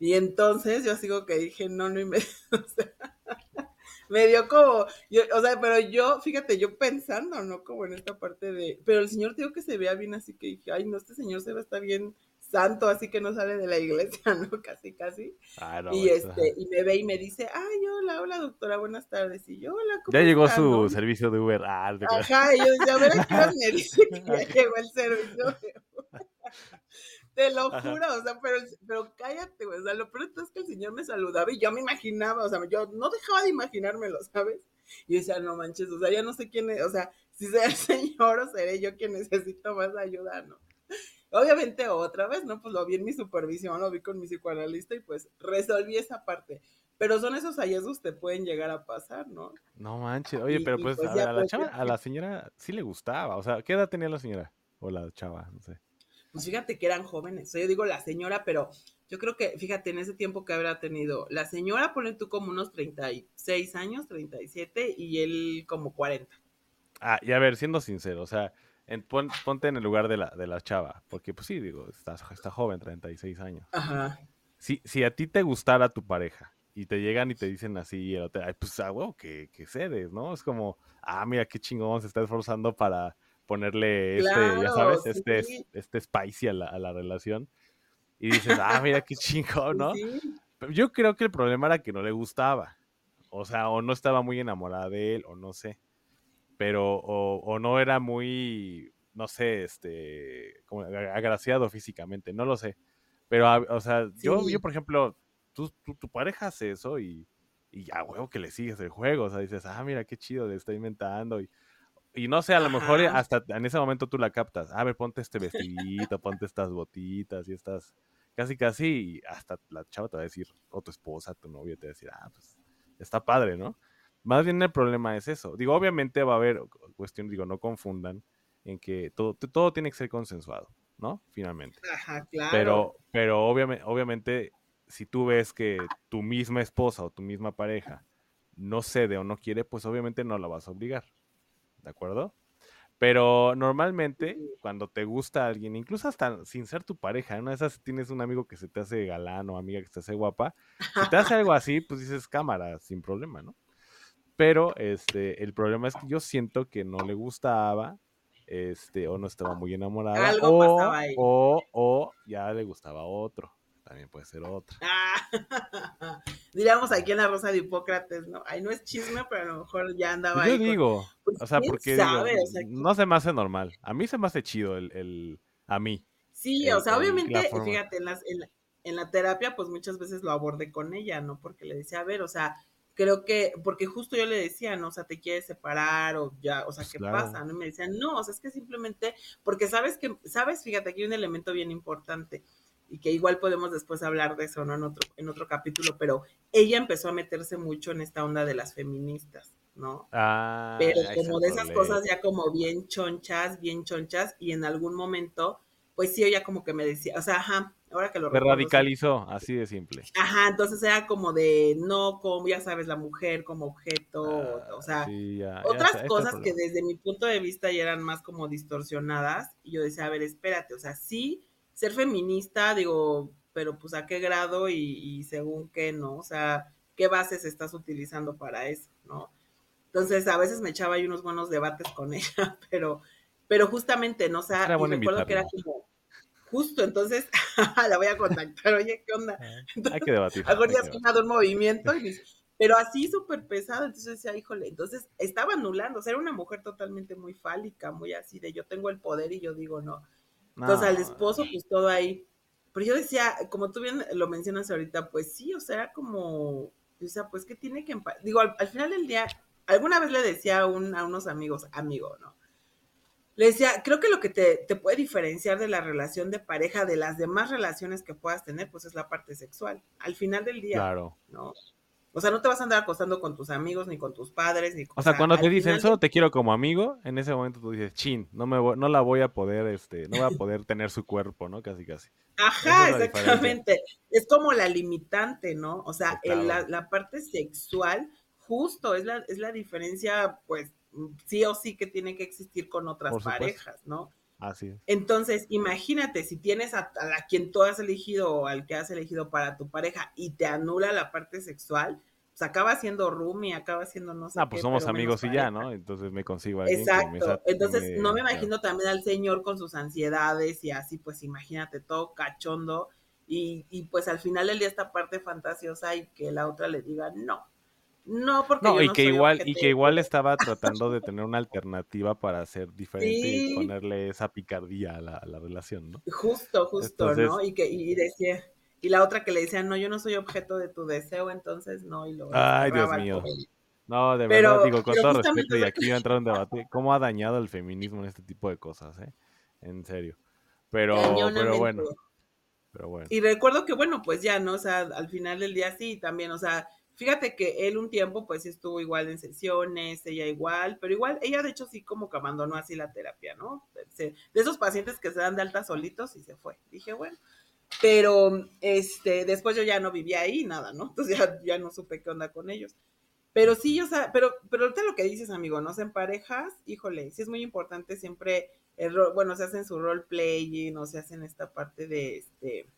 Y entonces yo sigo que dije, no, no, y me, o sea, me dio como, yo, o sea, pero yo, fíjate, yo pensando, ¿no? Como en esta parte de, pero el señor digo que se vea bien, así que dije, ay, no, este señor se ve está bien santo, así que no sale de la iglesia, ¿no? Casi, casi. Ah, no, y este, ajá. y me ve y me dice, ay, hola, hola, doctora, buenas tardes. Y yo, hola, ¿cómo Ya llegó está, su no? servicio de Uber. Ah, creas. Ajá, y yo decía, a ver a me dice que ya llegó el servicio. de Uber. Te lo Ajá. juro, o sea, pero, pero cállate, güey. O sea, lo peor es que el señor me saludaba y yo me imaginaba, o sea, yo no dejaba de imaginármelo, ¿sabes? Y yo decía, no manches, o sea, ya no sé quién es, o sea, si será el señor o seré yo quien necesito más ayuda, ¿no? Obviamente otra vez, ¿no? Pues lo vi en mi supervisión, lo vi con mi psicoanalista y pues resolví esa parte. Pero son esos hallazgos que pueden llegar a pasar, ¿no? No manches. Oye, Y- pero pues, pues a, ya, ver, a la pues, chava, a la señora sí le gustaba. O sea, ¿qué edad tenía la señora? O la chava, no sé. Pues fíjate que eran jóvenes. O sea, yo digo la señora, pero yo creo que, fíjate, en ese tiempo que habrá tenido, la señora pone tú como unos 36 años, 37, y él como 40. Ah, y a ver, siendo sincero, o sea, en- pon- ponte en el lugar de la, de la chava. Porque, pues sí, digo, está, está joven, 36 años. Ajá. Si, si a ti te gustara tu pareja y te llegan y te dicen así, el hotel, ay, pues ah, huevo, que, que cedes, ¿no? Es como, ah, mira qué chingón, se está esforzando para ponerle este, ya sabes, este, este spicy a la, a la relación. Y dices, ah, mira qué chingón, ¿no? Sí, Pero Yo creo que el problema era que no le gustaba. O sea, o no estaba muy enamorada de él, o no sé. Pero, o, o no era muy, no sé, este, como ag- agraciado físicamente, no lo sé. Pero, a- o sea, yo, Sí. yo, por ejemplo, tú, tú- tu pareja hace eso y, y ya, huevo, que le sigues el juego. O sea, dices, ah, mira qué chido, le está inventando. Y, y no sé, a lo mejor hasta en ese momento tú la captas. A ver, ponte este vestidito, ponte estas botitas y estas. Casi, casi, y hasta la chava te va a decir, o tu esposa, tu novia te va a decir, ah, pues está padre, ¿no? Más bien el problema es eso. Digo, obviamente va a haber cuestión, digo, no confundan en que todo, todo tiene que ser consensuado, ¿no? Finalmente. ajá, claro. Pero, pero obviamente, obviamente, si tú ves que tu misma esposa o tu misma pareja no cede o no quiere, pues obviamente no la vas a obligar. ¿De acuerdo? Pero normalmente, cuando te gusta alguien, incluso hasta sin ser tu pareja, ¿no? Esas tienes un amigo que se te hace galán o amiga que se te hace guapa, si te hace algo así, pues dices cámara, sin problema, ¿no? Pero este, el problema es que yo siento que no le gustaba, este, o no estaba muy enamorada, Algo o, pasaba ahí. o, o ya le gustaba otro. También puede ser otro. Ah, diríamos aquí en la Rosa de Hipócrates, ¿no? Ay, no es chisme, pero a lo mejor ya andaba Pues yo ahí. digo, Pues, o sea, ¿quién porque digo? O sea, no se me hace normal. A mí se me hace chido el, el a mí. Sí, el- o sea, el- obviamente, fíjate, en, las, en, la, en la terapia, pues muchas veces lo abordé con ella, ¿no? Porque le decía, a ver, o sea, creo que, porque justo yo le decía, no, o sea, te quieres separar o ya, o sea, Pues ¿qué claro. pasa? ¿no? Y me decían, no, o sea, es que simplemente, porque sabes que, sabes, fíjate, aquí hay un elemento bien importante y que igual podemos después hablar de eso, ¿no? En otro, en otro capítulo, pero ella empezó a meterse mucho en esta onda de las feministas, ¿no? Ah, pero como de esas cosas ya como bien chonchas, bien chonchas, y en algún momento, pues sí, ella como que me decía, o sea, ajá, ahora que lo Se sí. radicalizó, así de simple. Ajá, entonces era como de, no, como ya sabes, la mujer como objeto, Ah, o sea, sí, ya- ya otras cosas que desde mi punto de vista ya eran más como distorsionadas, y yo decía, a ver, espérate, o sea, sí, ser feminista, digo, pero pues a qué grado y, y según qué, ¿no? O sea, ¿qué bases estás utilizando para eso, ¿no? Entonces, a veces me echaba ahí unos buenos debates con ella, pero, pero justamente, ¿no? O sea, y recuerdo que era como, justo, entonces, la voy a contactar, oye, ¿qué onda? Hay que debatir. Algún hay que se me ha dado un movimiento, y dice, pero así súper pesado, entonces decía, híjole, entonces estaba anulando, o sea, era una mujer totalmente muy fálica, muy así de yo tengo el poder y yo digo no. Entonces al esposo, pues todo ahí. Pero yo decía, como tú bien lo mencionas ahorita, pues sí, o sea, era como, o sea, pues que tiene que, digo, al, al final del día, alguna vez le decía a, un, a unos amigos, amigo, ¿no? Le decía, creo que lo que te, te puede diferenciar de la relación de pareja de las demás relaciones que puedas tener, pues es la parte sexual. Al final del día, Claro. ¿no? O sea, no te vas a andar acostando con tus amigos, ni con tus padres, ni con O sea, cuando te dicen final solo te quiero como amigo, en ese momento tú dices, chin, no me voy- no la voy a poder, este, no voy a poder tener su cuerpo, ¿no? Casi, casi. Ajá, es exactamente. Es como la limitante, ¿no? O sea, el- la, la parte sexual, justo, es la, es la diferencia, pues, sí o sí que tiene que existir con otras parejas, ¿no? Así es. Entonces, imagínate, si tienes a, a la quien tú has elegido o al que has elegido para tu pareja y te anula la parte sexual, pues acaba siendo roomie, acaba siendo no sé Ah, pues qué, somos amigos y ya. ¿no? Entonces me consigo a alguien que me Exacto. Entonces, me- no me imagino también al señor con sus ansiedades y así, pues imagínate todo cachondo y, y pues al final del día esta parte fantasiosa y que la otra le diga no. No, porque No, yo y no que soy igual, y ojete". que igual estaba tratando de tener una alternativa para ser diferente Sí. y ponerle esa picardía a la, a la relación, ¿no? Justo, justo, Entonces- ¿no? Y que y decía, y la otra que le decía, no, yo no soy objeto de tu deseo, entonces no, y lo Ay, Dios mío. No, de Pero- verdad, digo, con todo respeto, y aquí va a entrar un debate, ¿cómo ha dañado el feminismo en este tipo de cosas, eh? En serio. Pero, pero bueno, pero bueno. Y recuerdo que, bueno, pues ya, ¿no? O sea, al final del día sí, también, o sea, fíjate que él un tiempo, pues estuvo igual en sesiones, ella igual, pero igual, ella de hecho sí como que abandonó así la terapia, ¿no? De esos pacientes que se dan de alta solitos y se fue. Dije, bueno, pero este, después yo ya no vivía ahí, nada, ¿no? Entonces ya, ya no supe qué onda con ellos. Pero sí, o sea, pero, pero ahorita lo que dices, amigo, ¿no? En parejas, híjole, sí es muy importante siempre, el rol- bueno, se hacen su role playing, o se hacen esta parte de, este,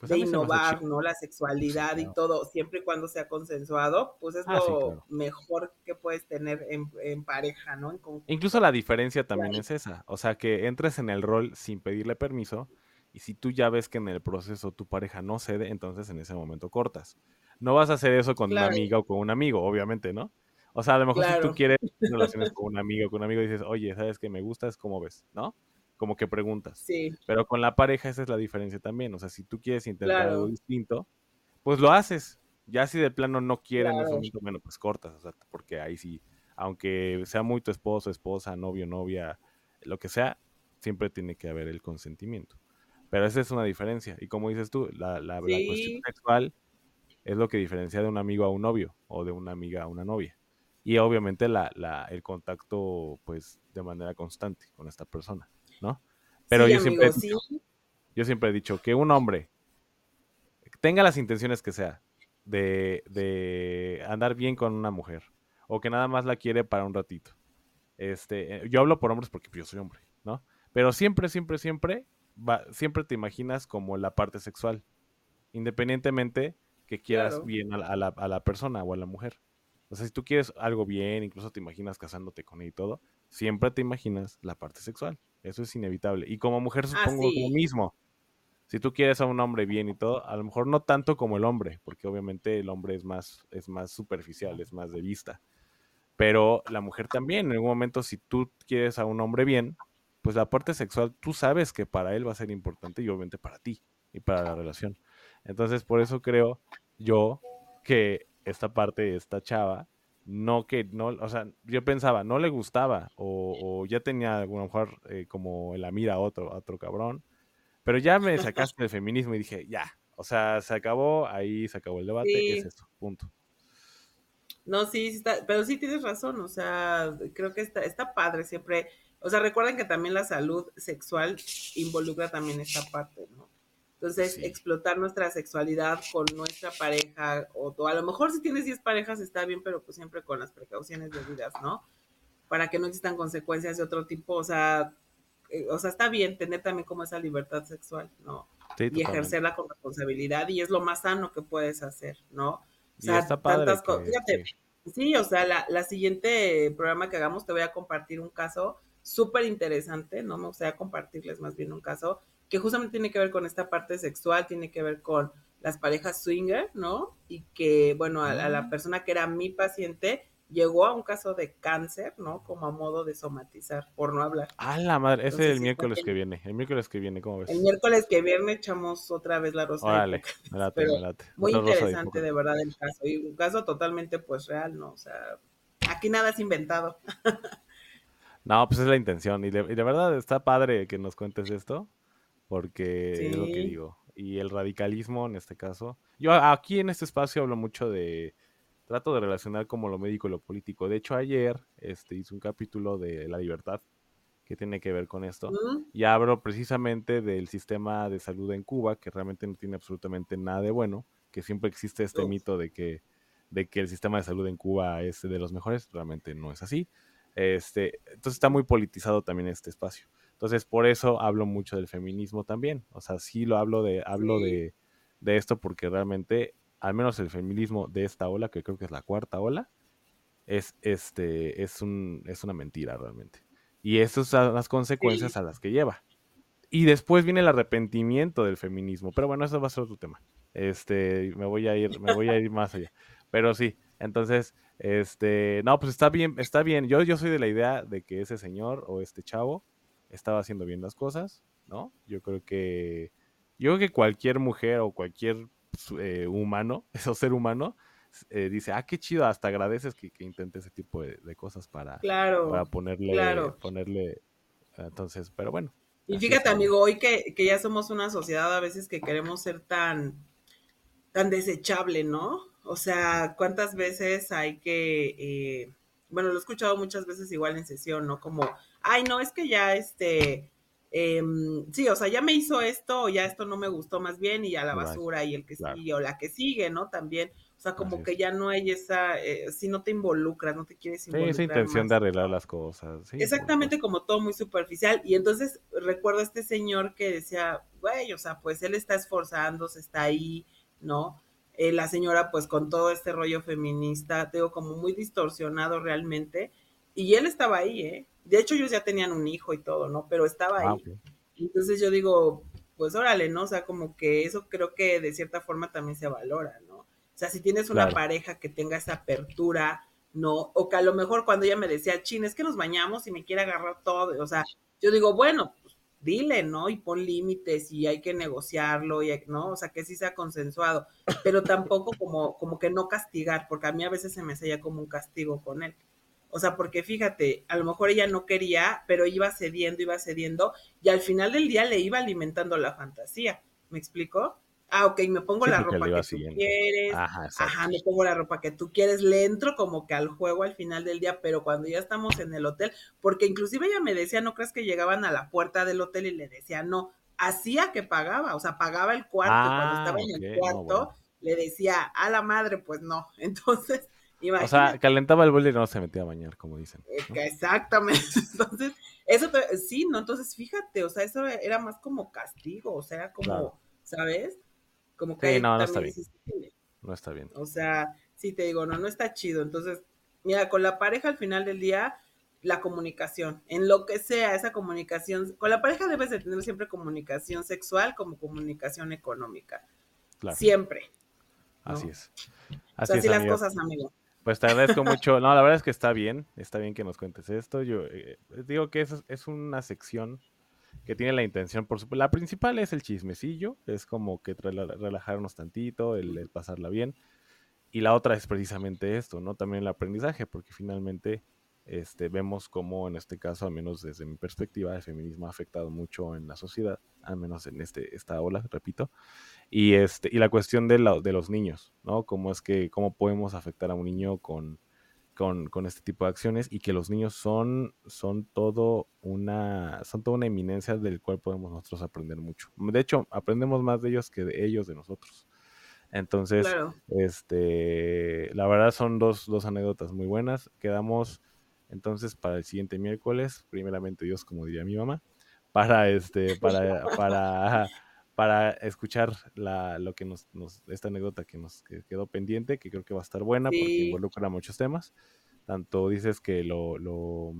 Pues de innovar. ¿no? La sexualidad Sí, y todo, siempre y cuando sea consensuado, pues es Ah, lo sí, claro. mejor que puedes tener en, en pareja, ¿no? En. Incluso la diferencia también Claro. es esa. O sea, que entres en el rol sin pedirle permiso y si tú ya ves que en el proceso tu pareja no cede, entonces en ese momento cortas. No vas a hacer eso con una amiga o con un amigo, obviamente, ¿no? O sea, a lo mejor si tú quieres relaciones con un amigo o con un amigo dices, oye, ¿sabes que me gustas? ¿Cómo ves? ¿No? Como que preguntas. Sí, Pero con la pareja esa es la diferencia también. O sea, si tú quieres intentar algo Claro. distinto, pues lo haces. Ya si de plano no quieren en ese Claro. momento, bueno, pues cortas. O sea, porque ahí sí, aunque sea muy tu esposo, esposa, novio, novia, lo que sea, siempre tiene que haber el consentimiento. Pero esa es una diferencia. Y como dices tú, la, la, la cuestión sexual es lo que diferencia de un amigo a un novio o de una amiga a una novia. Y obviamente la, la, el contacto, pues, de manera constante con esta persona, ¿no? Pero sí, yo siempre amigo, sí. yo siempre he dicho que un hombre tenga las intenciones que sea de, de andar bien con una mujer o que nada más la quiere para un ratito. Este, eh, yo hablo por hombres porque yo soy hombre, ¿no? Pero siempre, siempre, siempre, va, siempre te imaginas como la parte sexual, independientemente que quieras Claro. bien a la, a la- a la persona o a la mujer. O sea, si tú quieres algo bien, incluso te imaginas casándote con él y todo, siempre te imaginas la parte sexual. Eso es inevitable. Y como mujer Ah, supongo sí. lo mismo. Si tú quieres a un hombre bien y todo, a lo mejor no tanto como el hombre, porque obviamente el hombre es más, es más superficial, es más de vista. Pero la mujer también, en algún momento, si tú quieres a un hombre bien, pues la parte sexual, tú sabes que para él va a ser importante y obviamente para ti y para la relación. Entonces, por eso creo yo que esta parte, esta chava, no que, no, o sea, yo pensaba, no le gustaba, o, ya tenía a lo mejor eh, como en la mira a otro, otro cabrón, pero ya me sacaste del feminismo y dije, ya, o sea, se acabó, ahí se acabó el debate, es eso, punto. No, sí, está, pero sí tienes razón, o sea, creo que está, está padre siempre, o sea, recuerden que también la salud sexual involucra también esta parte, ¿no? Entonces, explotar nuestra sexualidad con nuestra pareja, o, a lo mejor si tienes 10 parejas está bien, pero pues siempre con las precauciones debidas, ¿no? Para que no existan consecuencias de otro tipo, o sea, eh, o sea, está bien tener también como esa libertad sexual, ¿no? y ejercerla con responsabilidad, y es lo más sano que puedes hacer, ¿no? O sea, tantas cosas. Fíjate, sí. o sea, la, la siguiente programa que hagamos te voy a compartir un caso súper interesante, ¿no? Me gustaría compartirles más bien un caso que justamente tiene que ver con esta parte sexual, tiene que ver con las parejas swinger, ¿no? Y que, bueno, a, la mm. persona que era mi paciente llegó a un caso de cáncer, ¿no? Como a modo de somatizar, por no hablar. Ah, la madre, ese es el miércoles que viene, el miércoles que viene, ¿cómo ves? El miércoles que viene echamos otra vez la rosa. Órale, me late, Muy interesante de, verdad el caso, y un caso totalmente pues real, ¿no? O sea, aquí nada es inventado. no, pues es la intención, y de verdad está padre que nos cuentes esto, porque es lo que digo. Y el radicalismo en este caso. Yo aquí en este espacio hablo mucho de. Trato de relacionar como lo médico y lo político. De hecho, ayer este, hice un capítulo de la libertad que tiene que ver con esto. Y hablo precisamente del sistema de salud en Cuba, que realmente no tiene absolutamente nada de bueno, que siempre existe este mito de que, de que el sistema de salud en Cuba es de los mejores, realmente no es así. Este, entonces está muy politizado también este espacio. Entonces, por eso hablo mucho del feminismo también. O sea, sí lo hablo de, hablo de, esto porque realmente, al menos el feminismo de esta ola, que creo que es la cuarta ola, es, este, es, un, es una mentira realmente. Y esas son las consecuencias a las que lleva. Y después viene el arrepentimiento del feminismo. Pero bueno, eso va a ser otro tema. Este, me voy a ir, me voy a ir más allá. Pero sí, entonces, este, no, pues está bien, está bien. Yo, yo soy de la idea de que ese señor o este chavo estaba haciendo bien las cosas, ¿no? Yo creo que, yo creo que cualquier mujer o cualquier eh, humano, eso ser humano, eh, dice, ah, qué chido, hasta agradeces que, que intente ese tipo de, cosas para, para ponerle, ponerle, entonces, pero bueno. Y fíjate, amigo, hoy que, que, ya somos una sociedad a veces que queremos ser tan, tan desechable, ¿no? O sea, ¿cuántas veces hay que, eh, bueno, lo he escuchado muchas veces igual en sesión, ¿no? Como ay, no, es que ya este, em, sí, o sea, ya me hizo esto, o ya esto no me gustó más bien, y a la basura, y el que sigue, o la que sigue, ¿no? También, o sea, como que ya no hay esa, eh, si no te involucras, no te quieres involucrar. Sí, esa intención de arreglar las cosas. Sí, Exactamente como todo muy superficial. Y entonces recuerdo a este señor que decía, güey, o sea, pues él está esforzándose, está ahí, ¿no? Eh, la señora, pues con todo este rollo feminista, tengo como muy distorsionado realmente. Y él estaba ahí, ¿eh? De hecho, ellos ya tenían un hijo y todo, ¿no? Pero estaba ah, ahí. Entonces yo digo, pues órale, ¿no? O sea, como que eso creo que de cierta forma también se valora, ¿no? O sea, si tienes una pareja que tenga esa apertura, ¿no? O que a lo mejor cuando ella me decía, chin, es que nos bañamos y me quiere agarrar todo, o sea, yo digo, bueno, dile, ¿no? Y pon límites y hay que negociarlo, y ¿no? O sea, que sí sea consensuado, pero tampoco como, como que no castigar, porque a mí a veces se me hacía como un castigo con él. O sea, porque fíjate, a lo mejor ella no quería, pero iba cediendo, iba cediendo, y al final del día le iba alimentando la fantasía. ¿Me explico? Ah, ok, me pongo la ropa que tú quieres. Ajá, me pongo la ropa que tú quieres. Le entro como que al juego al final del día, pero cuando ya estamos en el hotel, porque inclusive ella me decía, ¿no crees que llegaban a la puerta del hotel y le decía, no, hacía que pagaba, o sea, pagaba el cuarto. cuando estaba en el cuarto, le decía, a la madre, pues no. Entonces, o sea, calentaba el bol y no se metía a bañar, como dicen. Exactamente. Entonces, eso sí, ¿no? Entonces, fíjate, o sea, eso era más como castigo, o sea, como, ¿sabes? Como que sí, no, no está bien. No está bien. O sea, sí te digo, no, no está chido. Entonces, mira, con la pareja al final del día, la comunicación, en lo que sea, esa comunicación, con la pareja debes de tener siempre comunicación sexual como comunicación económica. Claro. Siempre. Así es. Así, así las cosas, amigo. Pues te agradezco mucho. No, la verdad es que está bien, está bien que nos cuentes esto. Yo eh, digo que es, es una sección que tiene la intención, por supuesto, la principal es el chismecillo, es como que relajarnos tantito, el, pasarla bien. y la otra es precisamente esto, ¿no? También el aprendizaje, porque finalmente este, vemos cómo en este caso, al menos desde mi perspectiva, el feminismo ha afectado mucho en la sociedad, al menos en este, esta ola, repito, y, este, y la cuestión de, de los niños, ¿no? Cómo es que, cómo podemos afectar a un niño con, con, con, este tipo de acciones y que los niños son, son todo una, son toda una eminencia del cual podemos nosotros aprender mucho. De hecho, aprendemos más de ellos que de ellos de nosotros. Entonces, este, la verdad son dos, dos anécdotas muy buenas. Quedamos entonces para el siguiente miércoles, primeramente Dios, como diría mi mamá, para este, para, para, para escuchar la, lo que nos, nos, esta anécdota que nos quedó pendiente, que creo que va a estar buena porque involucra muchos temas. Tanto dices que lo, lo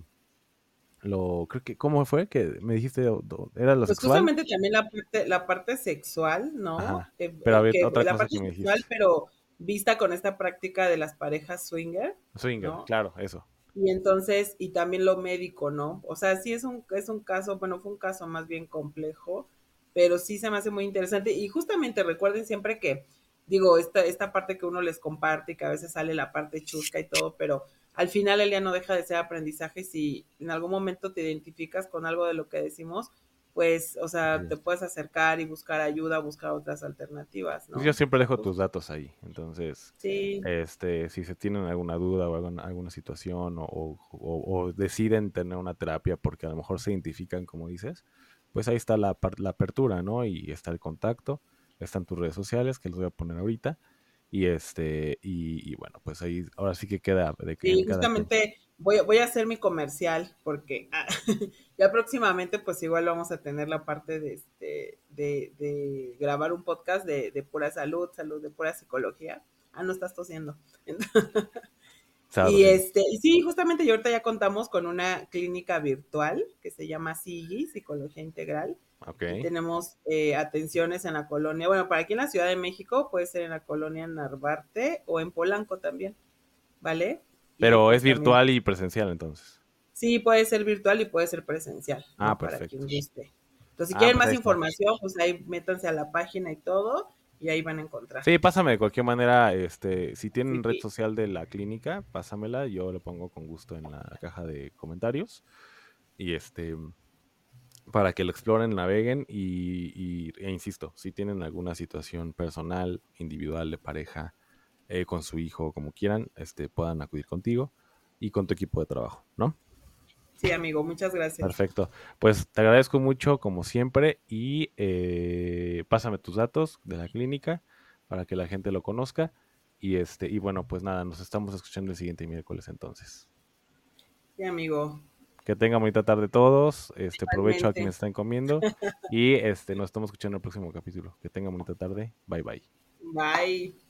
lo creo que cómo fue que me dijiste era lo pues justamente también la parte la parte sexual no eh, pero a ver, otra la cosa parte que me sexual pero vista con esta práctica de las parejas swinger swinger claro eso. Y entonces y también lo médico no o sea sí es un es un caso bueno fue un caso más bien complejo pero sí se me hace muy interesante. Y justamente recuerden siempre que digo esta esta parte que uno les comparte y que a veces sale la parte chusca y todo pero al final el día no deja de ser aprendizaje. Si en algún momento te identificas con algo de lo que decimos, pues, o sea, te puedes acercar y buscar ayuda, buscar otras alternativas, ¿no? Yo siempre dejo tus datos ahí, entonces, este, si se tienen alguna duda o alguna, alguna situación o, deciden tener una terapia porque a lo mejor se identifican, como dices, pues ahí está la, la apertura, ¿no? Y está el contacto, están tus redes sociales, que los voy a poner ahorita, y este, y, bueno, pues ahí ahora sí que queda de que. Sí, justamente voy, voy a hacer mi comercial porque ah, ya próximamente, pues igual vamos a tener la parte de este, de, de grabar un podcast de, de, pura salud, salud, de pura psicología. Ah, no estás tosiendo. y este, y sí, justamente yo ahorita ya contamos con una clínica virtual que se llama SIGI, Psicología Integral tenemos eh, atenciones en la colonia, bueno, para aquí en la Ciudad de México puede ser en la colonia Narvarte o en Polanco también, ¿vale? Pero pues es virtual y presencial entonces. Sí, puede ser virtual y puede ser presencial. Ah, perfecto. Para quien guste. Entonces, si ah, quieren más información, pues ahí métanse a la página y todo y ahí van a encontrar. Sí, pásame de cualquier manera, este, si tienen red social de la clínica, pásamela, yo lo pongo con gusto en la caja de comentarios. Y este, para que lo exploren, naveguen y, e insisto, si tienen alguna situación personal, individual, de pareja, eh, con su hijo, como quieran, este, puedan acudir contigo y con tu equipo de trabajo, ¿no? Sí, amigo, muchas gracias. Perfecto. Pues te agradezco mucho, como siempre, y eh, pásame tus datos de la clínica para que la gente lo conozca. Y este, y bueno, pues nada, nos estamos escuchando el siguiente miércoles entonces. Sí, amigo. Que tengan bonita tarde todos. Este, provecho a quienes están comiendo. y este, nos estamos escuchando en el próximo capítulo. Que tengan bonita tarde. Bye bye. Bye.